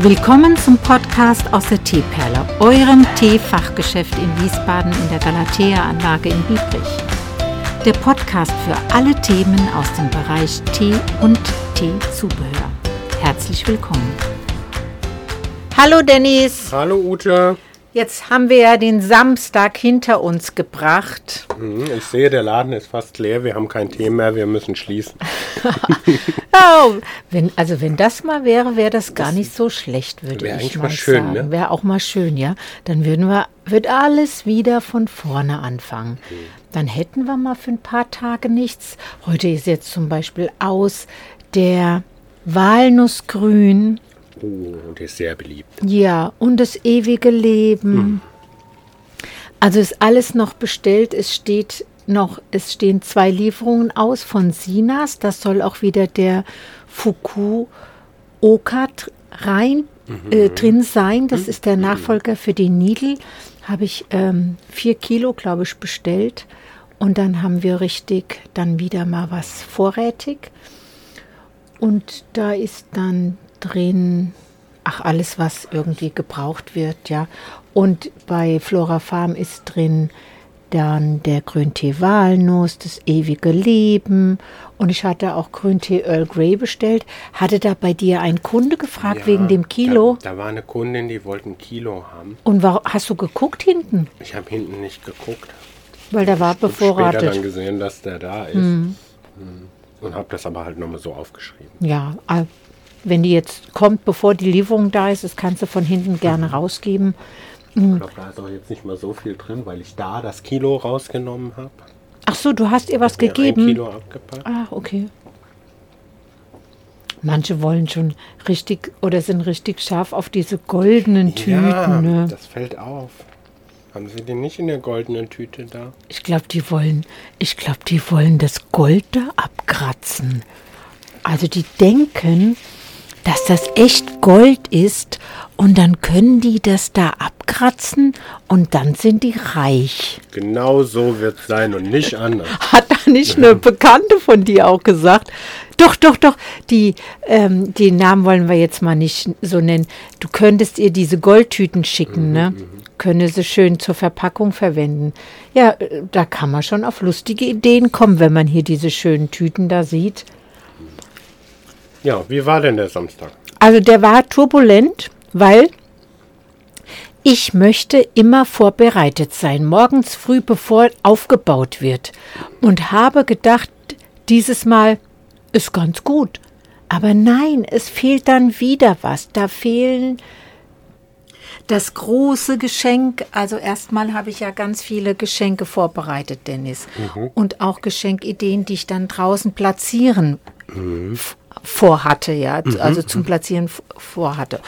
Willkommen zum Podcast aus der Teeperle, eurem Teefachgeschäft in Wiesbaden in der Galatea-Anlage in Biebrich. Der Podcast für alle Themen aus dem Bereich Tee und Teezubehör. Herzlich willkommen. Hallo Dennis. Hallo Ute. Jetzt haben wir ja den Samstag hinter uns gebracht. Mhm, ich sehe, der Laden ist fast leer. Wir haben kein Tee mehr. Wir müssen schließen. oh, wenn, also wenn das mal wäre, wäre das gar nicht so schlecht, würde ich mal, mal schön, sagen. Ne? Wäre auch mal schön, ja. Dann würden wir, wird alles wieder von vorne anfangen. Mhm. Dann hätten wir mal für ein paar Tage nichts. Heute ist jetzt zum Beispiel aus der Walnussgrün Oh, der ist sehr beliebt. Ja, und das ewige Leben. Hm. Also ist alles noch bestellt. Es steht noch, es stehen zwei Lieferungen aus von Sinas. Das soll auch wieder der Fukuoka rein mhm. äh, drin sein. Das mhm. ist der Nachfolger für die Nidel. Habe ich ähm, vier Kilo, glaube ich, bestellt. Und dann haben wir richtig dann wieder mal was vorrätig. Und da ist dann drin, ach, alles, was irgendwie gebraucht wird, ja. Und bei Flora Farm ist drin dann der Grüntee Walnuss, das ewige Leben. Und ich hatte auch Grüntee Earl Grey bestellt. Hatte da bei dir ein Kunde gefragt ja, wegen dem Kilo? Da, da, war eine Kundin, die wollte ein Kilo haben. Und war, hast du geguckt hinten? Ich habe hinten nicht geguckt. Weil der war ich bevorratet. Ich habe dann gesehen, dass der da ist. Hm. hm. Und habe das aber halt nochmal so aufgeschrieben. Ja, wenn die jetzt kommt, bevor die Lieferung da ist, das kannst du von hinten gerne rausgeben. Ich hm. glaube, da ist auch jetzt nicht mal so viel drin, weil ich da das Kilo rausgenommen habe. Ach so, du hast ihr was gegeben? Ein Kilo abgepackt. Ah, okay. Manche wollen schon richtig oder sind richtig scharf auf diese goldenen Tüten. Ja, ne? das fällt auf. Haben Sie den nicht in der goldenen Tüte da? Ich glaube, die wollen, ich glaube, die wollen das Gold da abkratzen. Also die denken, dass das echt Gold ist und dann können die das da abkratzen und dann sind die reich. Genau so wird es sein und nicht anders. Hat da nicht eine Bekannte von dir auch gesagt? Doch, doch, doch. Die, ähm, die Namen wollen wir jetzt mal nicht so nennen. Du könntest ihr diese Goldtüten schicken, mhm, ne? Mhm. Könne sie schön zur Verpackung verwenden. Ja, äh, da kann man schon auf lustige Ideen kommen, wenn man hier diese schönen Tüten da sieht. Ja, wie war denn der Samstag? Also der war turbulent, weil ich möchte immer vorbereitet sein, morgens früh, bevor aufgebaut wird. Und habe gedacht, dieses Mal ist ganz gut. Aber nein, es fehlt dann wieder was. Da fehlen das große Geschenk. Also erstmal habe ich ja ganz viele Geschenke vorbereitet, Dennis. Mhm. Und auch Geschenkideen, die ich dann draußen platzieren mhm vorhatte, ja, mhm. also zum Platzieren vorhatte,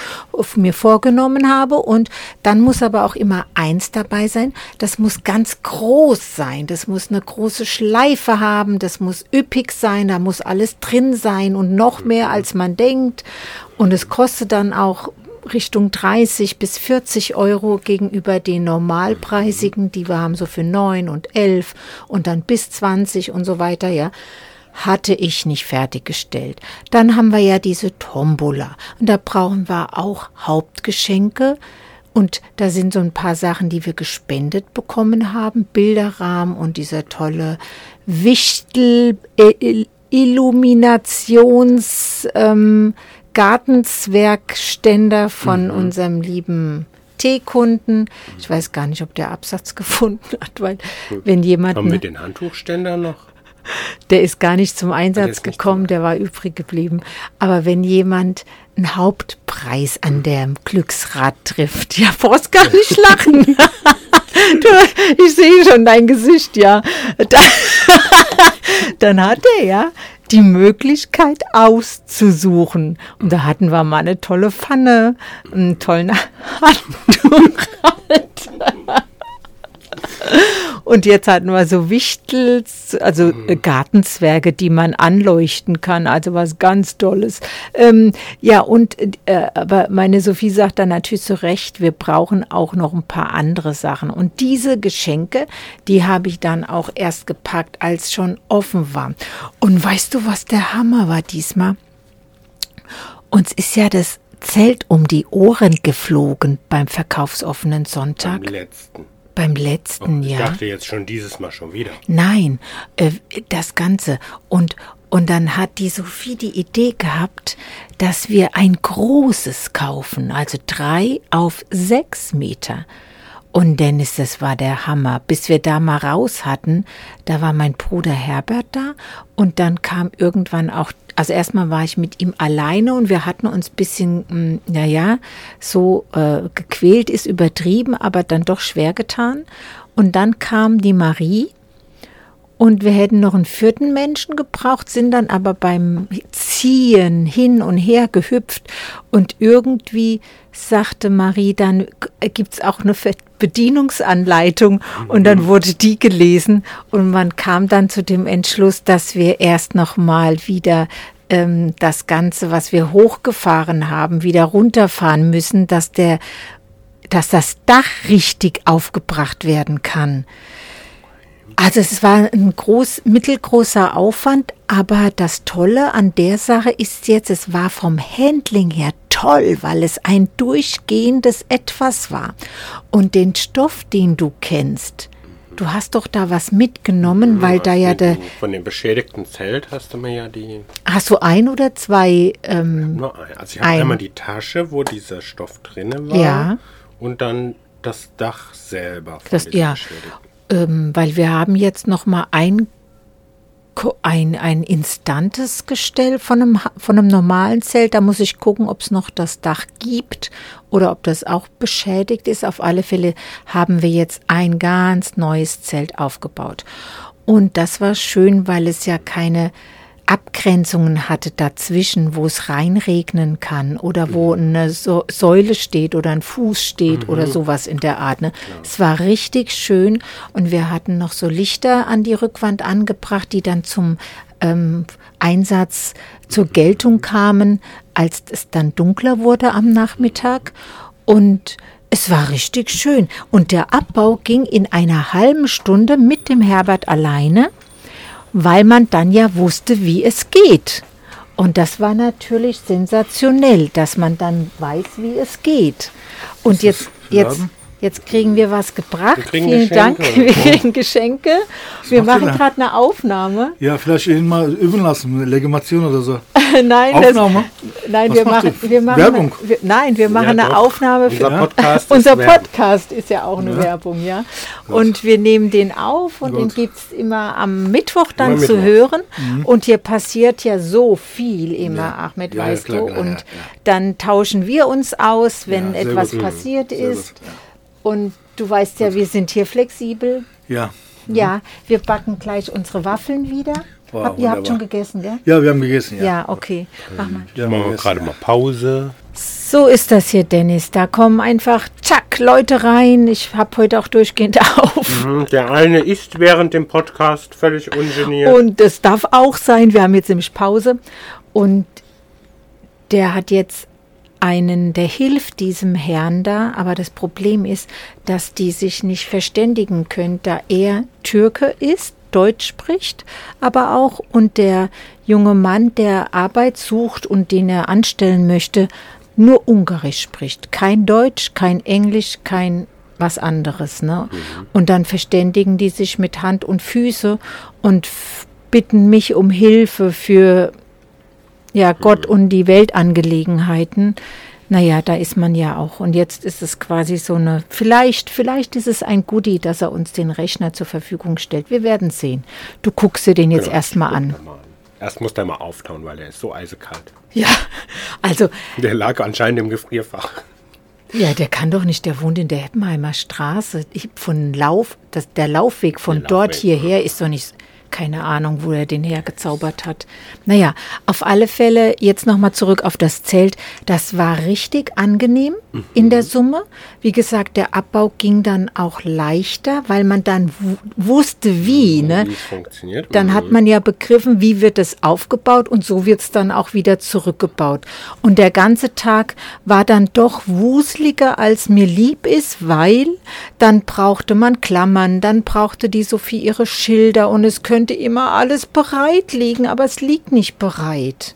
mir vorgenommen habe. Und dann muss aber auch immer eins dabei sein, das muss ganz groß sein, das muss eine große Schleife haben, das muss üppig sein, da muss alles drin sein und noch mehr, mhm. als man denkt. Und es kostet dann auch Richtung 30 bis 40 Euro gegenüber den normalpreisigen, die wir haben so für 9 und 11 und dann bis 20 und so weiter, ja hatte ich nicht fertiggestellt. Dann haben wir ja diese Tombola und da brauchen wir auch Hauptgeschenke. Und da sind so ein paar Sachen, die wir gespendet bekommen haben. Bilderrahmen und dieser tolle Wichtel Illuminations ähm, Gartenzwergständer von mhm. unserem lieben Teekunden. Ich weiß gar nicht, ob der Absatz gefunden hat, weil wenn jemand. Haben wir den Handtuchständer noch? Der ist gar nicht zum Einsatz gekommen, der war übrig geblieben. Aber wenn jemand einen Hauptpreis an der Glücksrad trifft, ja, brauchst gar nicht lachen. du, ich sehe schon dein Gesicht, ja. Dann hat er ja die Möglichkeit auszusuchen. Und da hatten wir mal eine tolle Pfanne, einen tollen Handtuch. Und jetzt hatten wir so Wichtels, also mhm. Gartenzwerge, die man anleuchten kann, also was ganz Tolles. Ähm, ja, und äh, aber meine Sophie sagt dann natürlich zu Recht, wir brauchen auch noch ein paar andere Sachen. Und diese Geschenke, die habe ich dann auch erst gepackt, als schon offen war. Und weißt du, was der Hammer war diesmal? Uns ist ja das Zelt um die Ohren geflogen beim verkaufsoffenen Sonntag. Beim letzten. Beim letzten Oh, ich Jahr. dachte jetzt schon dieses Mal schon wieder. Nein, äh, das Ganze. Und, und dann hat die Sophie die Idee gehabt, dass wir ein großes kaufen, also drei auf sechs Meter. Und Dennis, das war der Hammer. Bis wir da mal raus hatten, da war mein Bruder Herbert da und dann kam irgendwann auch, also erstmal war ich mit ihm alleine und wir hatten uns bisschen, mm, naja, so äh, gequält ist übertrieben, aber dann doch schwer getan. Und dann kam die Marie und wir hätten noch einen vierten Menschen gebraucht, sind dann aber beim Ziehen hin und her gehüpft. Und irgendwie sagte Marie, dann gibt es auch eine Bedienungsanleitung. Und dann wurde die gelesen. Und man kam dann zu dem Entschluss, dass wir erst noch mal wieder ähm, das Ganze, was wir hochgefahren haben, wieder runterfahren müssen, dass der dass das Dach richtig aufgebracht werden kann. Also es war ein groß, mittelgroßer Aufwand, aber das Tolle an der Sache ist jetzt, es war vom Handling her toll, weil es ein durchgehendes Etwas war. Und den Stoff, den du kennst, du hast doch da was mitgenommen, weil da ja der, Von dem beschädigten Zelt hast du mir ja die. hast du ein oder zwei, ähm, Nur ein. Also ich habe Ein. einmal die Tasche, wo dieser Stoff drinne war. Ja. Und dann das Dach selber. Das- ja. Ähm, weil wir haben jetzt noch mal ein ein, ein instantes Gestell von einem, von einem normalen Zelt. Da muss ich gucken, ob es noch das Dach gibt oder ob das auch beschädigt ist. Auf alle Fälle haben wir jetzt ein ganz neues Zelt aufgebaut. Und das war schön, weil es ja keine Abgrenzungen hatte dazwischen, wo es reinregnen kann oder wo eine so Säule steht oder ein Fuß steht oder sowas in der Art. Ne? Es war richtig schön und wir hatten noch so Lichter an die Rückwand angebracht, die dann zum ähm, Einsatz zur Geltung kamen, als es dann dunkler wurde am Nachmittag. Und es war richtig schön. Und der Abbau ging in einer halben Stunde mit dem Herbert alleine weil man dann ja wusste, wie es geht. Und das war natürlich sensationell, dass man dann weiß, wie es geht. Und jetzt, jetzt, jetzt kriegen wir was gebracht. Wir Vielen Dank. Geschenke. Wir kriegen Geschenke. Wir macht ihr machen gerade eine Aufnahme. Ja, vielleicht ihn mal üben lassen, eine Legitimation oder so. nein, Aufnahme? nein, Was wir machen, wir machen Werbung? Wir, nein, wir machen Ja, eine doch. Aufnahme für Unser Podcast ist unser Werbung. Podcast ist ja auch eine Werbung, ja. Und wir nehmen den auf und den Gut. gibt es immer am Mittwoch dann Immer zu Mittwoch. hören. Und hier passiert ja so viel immer, Ahmed, Ja, ja, weißt klar, du. klar, und ja, ja. dann tauschen wir uns aus, wenn Ja, etwas gut. passiert ist. Und du weißt ja, wir sind hier flexibel. Ja. Ja, wir backen gleich unsere Waffeln wieder. Wow, Hab, ihr habt schon gegessen, gell? Ja, wir haben gegessen, ja. Ja, okay. Mach mal. ja Machen wir gerade mal Pause. So ist das hier, Dennis. Da kommen einfach, tschack, Leute rein. Ich habe heute auch durchgehend auf. Mhm, Der eine isst während dem Podcast völlig ungeniert. Und das darf auch sein. Wir haben jetzt nämlich Pause. Und der hat jetzt einen, der hilft diesem Herrn da. Aber das Problem ist, dass die sich nicht verständigen können, da er Türke ist. Deutsch spricht, aber auch und der junge Mann, der Arbeit sucht und den er anstellen möchte, nur Ungarisch spricht. Kein Deutsch, kein Englisch, kein was anderes. Ne? Und dann verständigen die sich mit Hand und Füße und bitten mich um Hilfe für ja, Gott und die Weltangelegenheiten. Naja, da ist man ja auch. Und jetzt ist es quasi so eine, vielleicht, vielleicht ist es ein Goodie, dass er uns den Rechner zur Verfügung stellt. Wir werden sehen. Du guckst dir den jetzt Genau, erstmal guck an. mal an. Erst muss der mal auftauen, weil der ist so eisekalt. Ja, also, Der lag anscheinend im Gefrierfach. ja, der kann doch nicht, der wohnt in der Heppenheimer Straße. Ich, von Lauf, das, der Laufweg von Der dort Laufweg, hierher ist doch nicht, keine Ahnung, wo er den hergezaubert hat. Naja, auf alle Fälle, jetzt nochmal zurück auf das Zelt. Das war richtig angenehm in der Summe. Wie gesagt, der Abbau ging dann auch leichter, weil man dann wu- wusste, wie. Ne? Funktioniert. Dann hat man ja begriffen, wie wird es aufgebaut und so wird es dann auch wieder zurückgebaut. Und der ganze Tag war dann doch wuseliger, als mir lieb ist, weil dann brauchte man Klammern, dann brauchte die Sophie ihre Schilder und es könnte immer alles bereit liegen, aber es liegt nicht bereit.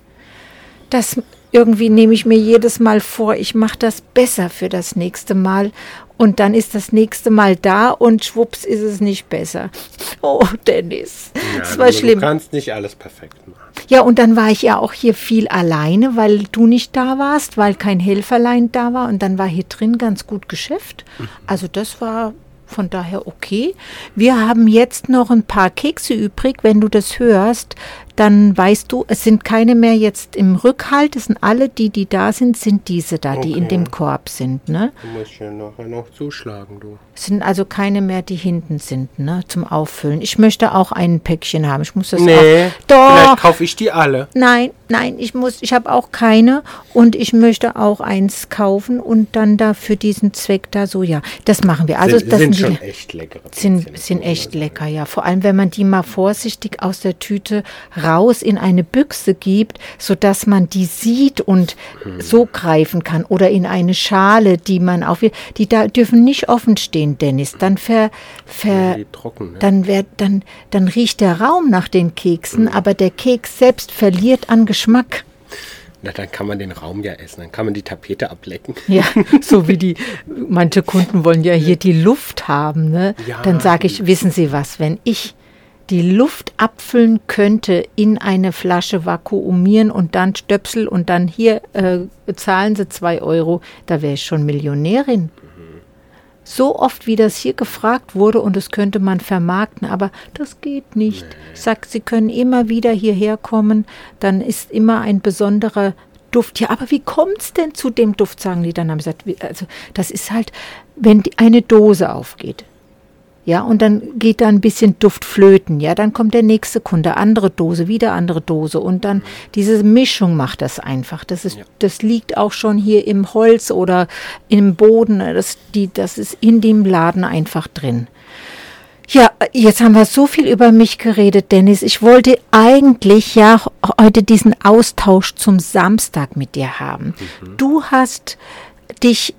Das, irgendwie nehme ich mir jedes Mal vor, ich mache das besser für das nächste Mal. Und dann ist das nächste Mal da und schwupps ist es nicht besser. Oh, Dennis, Ja, das war schlimm. Du kannst nicht alles perfekt machen. Ja, und dann war ich ja auch hier viel alleine, weil du nicht da warst, weil kein Helferlein da war. Und dann war hier drin ganz gut Geschäft. Also das war von daher okay. Wir haben jetzt noch ein paar Kekse übrig. Wenn du das hörst, dann weißt du, es sind keine mehr jetzt im Rückhalt. Es sind alle, die, die da sind, sind diese da, die in Okay. dem Korb sind. Ne? Du musst ja nachher noch zuschlagen, du. Es sind also keine mehr, die hinten sind, ne, zum Auffüllen. Ich möchte auch ein Päckchen haben. Ich muss das Nee, auch. Doch. vielleicht kaufe ich die alle. Nein, nein, ich muss, ich habe auch keine und ich möchte auch eins kaufen und dann da für diesen Zweck da so, ja, das machen wir. Also sind, das sind sind, schon die, echt leckere sind, sind echt lecker, ja. Vor allem, wenn man die mal vorsichtig aus der Tüte raus in eine Büchse gibt, sodass man die sieht und Hm. so greifen kann oder in eine Schale, die man auch, die da dürfen nicht offen stehen, Dennis. Dann ver, ver, trocken, ne? dann, wär, dann, dann riecht der Raum nach den Keksen, Mhm. aber der Keks selbst verliert an Geschmack. Na, dann kann man den Raum ja essen. Dann kann man die Tapete ablecken. Ja, so wie die, manche Kunden wollen ja hier die Luft haben. Ne? Ja. Dann sage ich, wissen Sie was, wenn ich die Luft abfüllen könnte in eine Flasche vakuumieren und dann Stöpsel und dann hier äh, zahlen Sie zwei Euro, da wäre ich schon Millionärin. So oft, wie das hier gefragt wurde und das könnte man vermarkten, aber das geht nicht. Ich sag, Sie können immer wieder hierher kommen, dann ist immer ein besonderer Duft. Ja, aber wie kommt's denn zu dem Duft, sagen die dann. Haben sie gesagt, also das ist halt, wenn die, eine Dose aufgeht. Ja, und dann geht da ein bisschen Duft flöten. Ja, dann kommt der nächste Kunde, andere Dose, wieder andere Dose. Und dann diese Mischung macht das einfach. Das ist, das liegt auch schon hier im Holz oder im Boden. Das, die, das ist in dem Laden einfach drin. Ja, jetzt haben wir so viel über mich geredet, Dennis. Ich wollte eigentlich ja heute diesen Austausch zum Samstag mit dir haben. Du hast dich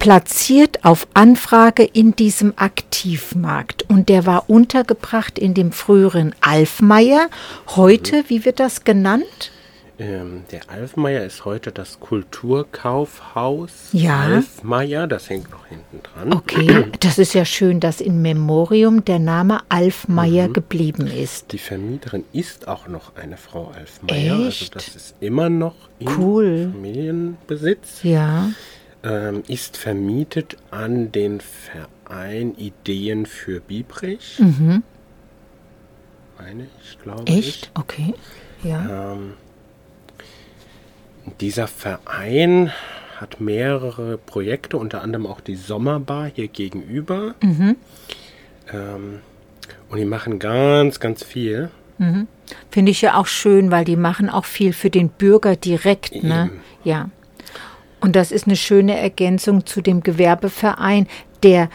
platziert auf Anfrage in diesem Aktivmarkt und der war untergebracht in dem früheren Alfmeier. Heute, wie wird das genannt? Ähm, der Alfmeier ist heute das Kulturkaufhaus. Ja. Alfmeier, das hängt noch hinten dran. Okay, das ist ja schön, dass in Memorium der Name Alfmeier geblieben ist. Die Vermieterin ist auch noch eine Frau Alfmeier. Also Echt? das ist immer noch in Cool. Familienbesitz. Ja. Ähm, ist vermietet an den Verein Ideen für Biebrich. Mhm. Meine ich, glaube Echt? Okay. Ja. ich. Ähm, dieser Verein hat mehrere Projekte, unter anderem auch die Sommerbar hier gegenüber. Mhm. Ähm, und die machen ganz, ganz viel. Finde ich ja auch schön, weil die machen auch viel für den Bürger direkt, ne? Eben. Ja. Und das ist eine schöne Ergänzung zu dem Gewerbeverein, der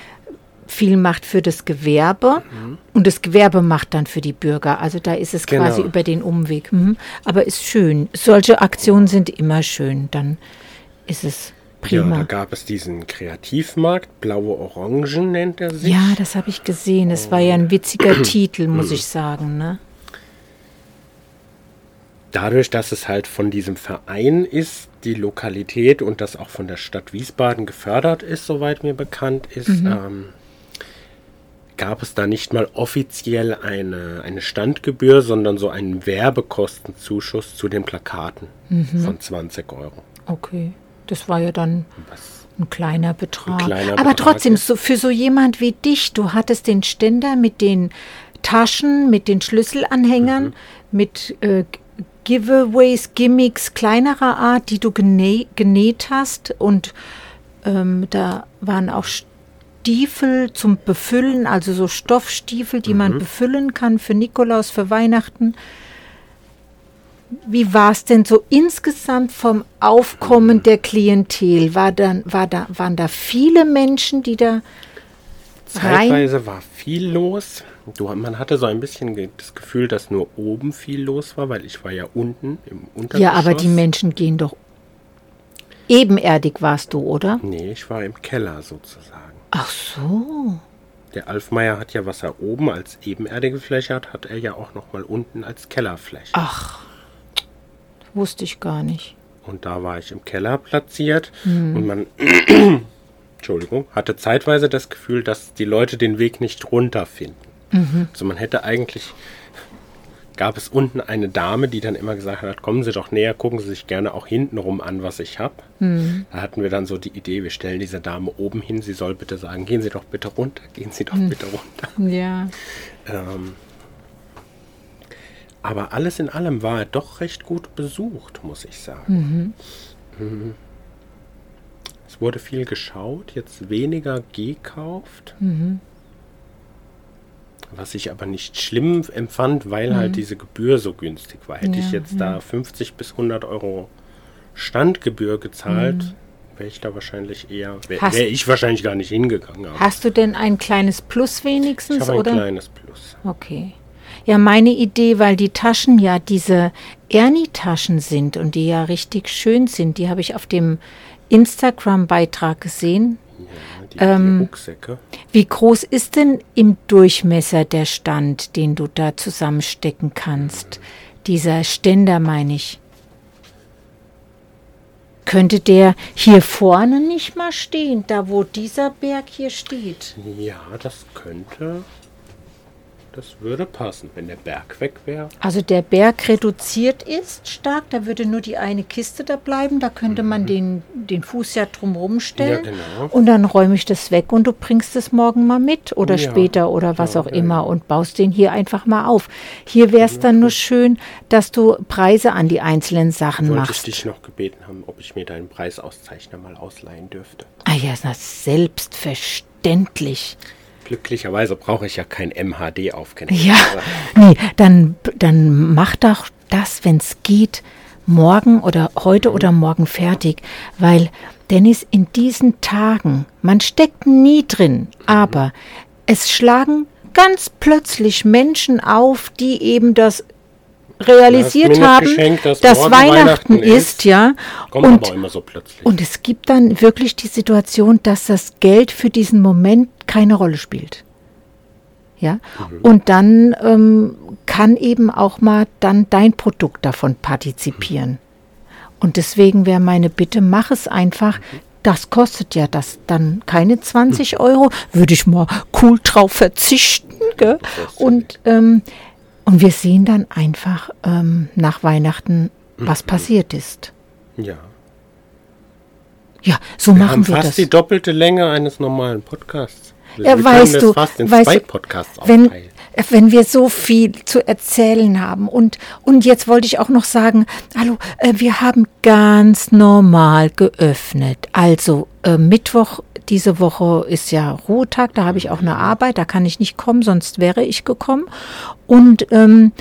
viel macht für das Gewerbe und das Gewerbe macht dann für die Bürger. Also da ist es Genau. quasi über den Umweg. Mhm. Aber ist schön. Solche Aktionen sind immer schön. Dann ist es Ja, prima. da gab es diesen Kreativmarkt, Blaue Orangen nennt er sich. Ja, das habe ich gesehen. Es war ja ein witziger Titel, muss ich sagen. Ne? Dadurch, dass es halt von diesem Verein ist, die Lokalität und das auch von der Stadt Wiesbaden gefördert ist, soweit mir bekannt ist, ähm, gab es da nicht mal offiziell eine, eine Standgebühr, sondern so einen Werbekostenzuschuss zu den Plakaten von 20 Euro. Okay. Das war ja dann Was ein kleiner Betrag. Ein kleiner Aber Betrag trotzdem, so, für so jemand wie dich, du hattest den Ständer mit den Taschen, mit den Schlüsselanhängern, Mhm. mit äh, Giveaways, Gimmicks kleinerer Art, die du genä genäht hast. Und ähm, da waren auch Stiefel zum Befüllen, also so Stoffstiefel, die Mhm. man befüllen kann für Nikolaus, für Weihnachten. Wie war es denn so insgesamt vom Aufkommen der Klientel? War dann, war da, waren da viele Menschen, die da? Zeitweise war viel los. Du, man hatte so ein bisschen das Gefühl, dass nur oben viel los war, weil ich war ja unten im Untergeschoss. Ja, aber die Menschen gehen doch. Ebenerdig warst du, oder? Nee, ich war im Keller sozusagen. Ach so. Der Alfmeier hat ja, was er oben als ebenerdige Fläche hat, hat er ja auch noch mal unten als Kellerfläche. Ach, wusste ich gar nicht. Und da war ich im Keller platziert und man, Entschuldigung, hatte zeitweise das Gefühl, dass die Leute den Weg nicht runterfinden. Also man hätte eigentlich, gab es unten eine Dame, die dann immer gesagt hat, kommen Sie doch näher, gucken Sie sich gerne auch hintenrum an, was ich habe. Da hatten wir dann so die Idee, wir stellen diese Dame oben hin, sie soll bitte sagen, gehen Sie doch bitte runter, gehen Sie doch bitte runter. Ja. Ähm, aber alles in allem war er doch recht gut besucht, muss ich sagen. Mhm. Es wurde viel geschaut, jetzt weniger gekauft. Was ich aber nicht schlimm empfand, weil halt diese Gebühr so günstig war. Hätte ich Ja, jetzt da 50 bis 100 Euro Standgebühr gezahlt, wäre ich da wahrscheinlich eher, wäre wär ich wahrscheinlich gar nicht hingegangen. Hast du denn ein kleines Plus ich wenigstens, habe ein oder? kleines Plus. Okay. Ja, meine Idee, weil die Taschen ja diese Ernie-Taschen sind und die ja richtig schön sind, die habe ich auf dem Instagram-Beitrag gesehen. Ja, die, Ähm, die Rucksäcke. Wie groß ist denn im Durchmesser der Stand, den du da zusammenstecken kannst? Dieser Ständer, meine ich. Könnte der hier vorne nicht mal stehen, da wo dieser Berg hier steht? Ja, das könnte. Das würde passen, wenn der Berg weg wäre. Also der Berg reduziert ist stark, da würde nur die eine Kiste da bleiben, da könnte man den, den Fuß ja drumherum stellen. Mhm. Ja, genau. Und dann räume ich das weg und du bringst es morgen mal mit oder Ja. später oder was Ja, auch immer und baust den hier einfach mal auf. Hier wäre es dann nur schön, dass du Preise an die einzelnen Sachen Wollte ich machst. dich noch gebeten haben, ob ich mir deinen Preisauszeichner mal ausleihen dürfte. Ah ja, na, selbstverständlich. Glücklicherweise brauche ich ja kein MHD aufgenommen. Ja, nee, dann, dann mach doch das, wenn es geht, morgen oder heute oder morgen fertig, weil Dennis in diesen Tagen, man steckt nie drin, aber es schlagen ganz plötzlich Menschen auf, die eben das realisiert haben, dass morgen Weihnachten Weihnachten ist. ja. Kommt Und aber immer so plötzlich. und es gibt dann wirklich die Situation, dass das Geld für diesen Moment keine Rolle spielt. Ja, und dann ähm, kann eben auch mal dann dein Produkt davon partizipieren. Und deswegen wäre meine Bitte, mach es einfach. Das kostet ja das dann keine 20 Euro. Würde ich mal cool drauf verzichten. Gell? Und, ähm, und wir sehen dann einfach ähm, nach Weihnachten, was passiert ist. ja. Ja, so Wir machen haben wir fast das. die doppelte Länge eines normalen Podcasts. Ja, weißt du, weißt du, wenn, wenn wir so viel zu erzählen haben. Und, und jetzt wollte ich auch noch sagen, hallo, äh, wir haben ganz normal geöffnet. Also äh, Mittwoch diese Woche ist ja Ruhetag, da habe ich auch eine Arbeit, da kann ich nicht kommen, sonst wäre ich gekommen. Und ähm,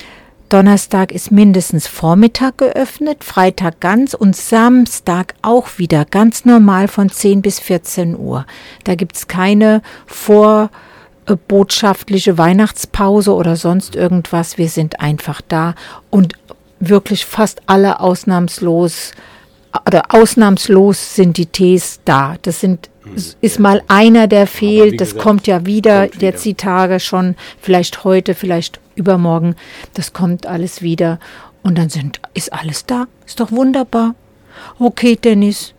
Donnerstag ist mindestens Vormittag geöffnet, Freitag ganz und Samstag auch wieder ganz normal von 10 bis 14 Uhr. Da gibt's keine vorbotschaftliche Weihnachtspause oder sonst irgendwas. Wir sind einfach da und wirklich fast alle ausnahmslos oder ausnahmslos sind die Tees da. Das sind ist mal einer, der fehlt. Das gesagt, kommt ja wieder kommt wieder. jetzt die Tage schon, vielleicht heute, vielleicht übermorgen. Das kommt alles wieder. Und dann sind, ist alles da. Ist doch wunderbar. Okay, Dennis.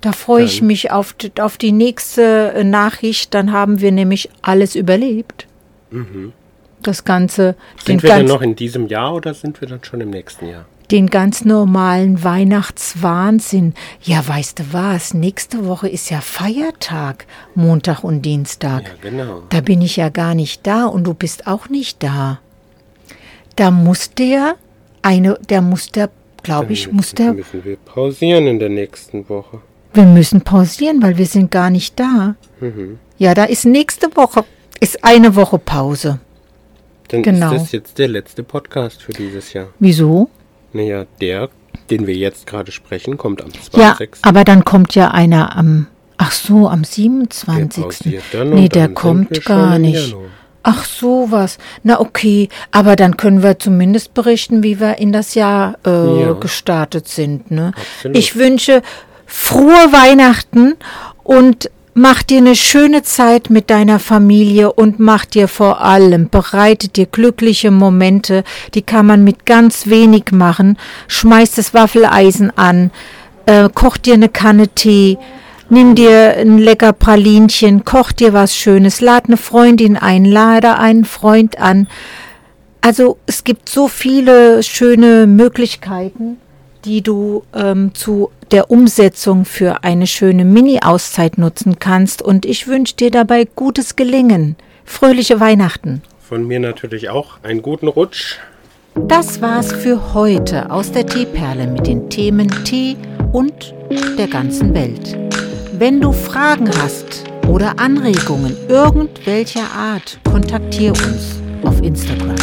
Da freue ich mich auf, die- auf die nächste Nachricht. Dann haben wir nämlich alles überlebt. Das Ganze, Mhm. Sind wir denn ganz, noch in diesem Jahr oder sind wir dann schon im nächsten Jahr? Den ganz normalen Weihnachtswahnsinn. Ja, weißt du was? Nächste Woche ist ja Feiertag, Montag und Dienstag. Ja, genau. Da bin ich ja gar nicht da und du bist auch nicht da. Da muss der eine, der muss der, glaube ich, muss der, müssen wir pausieren in der nächsten Woche. wir müssen pausieren, weil wir sind gar nicht da. Mhm. Ja, da ist nächste Woche, ist eine Woche Pause. Dann Genau. ist das jetzt der letzte Podcast für dieses Jahr. Wieso? Naja, der, den wir jetzt gerade sprechen, kommt am Ja, 20. aber dann kommt ja einer am, ach so, am Der 27. pausiert dann nee, der kommt gar nicht. Januar. Ach so was. Na okay, aber dann können wir zumindest berichten, wie wir in das Jahr äh, Ja. gestartet sind. Ne? Absolut. Ich wünsche frohe Weihnachten und mach dir eine schöne Zeit mit deiner Familie und mach dir vor allem, bereite dir glückliche Momente, die kann man mit ganz wenig machen. Schmeiß das Waffeleisen an, äh, koch dir eine Kanne Tee, nimm dir ein lecker Pralinchen, koch dir was Schönes, lad eine Freundin ein, lade einen Freund an. Also es gibt so viele schöne Möglichkeiten, die du ähm, zu der Umsetzung für eine schöne Mini-Auszeit nutzen kannst. Und ich wünsche dir dabei gutes Gelingen. Fröhliche Weihnachten. Von mir natürlich auch einen guten Rutsch. Das war's für heute aus der Teeperle mit den Themen Tee und der ganzen Welt. Wenn du Fragen hast oder Anregungen irgendwelcher Art, kontaktiere uns auf Instagram.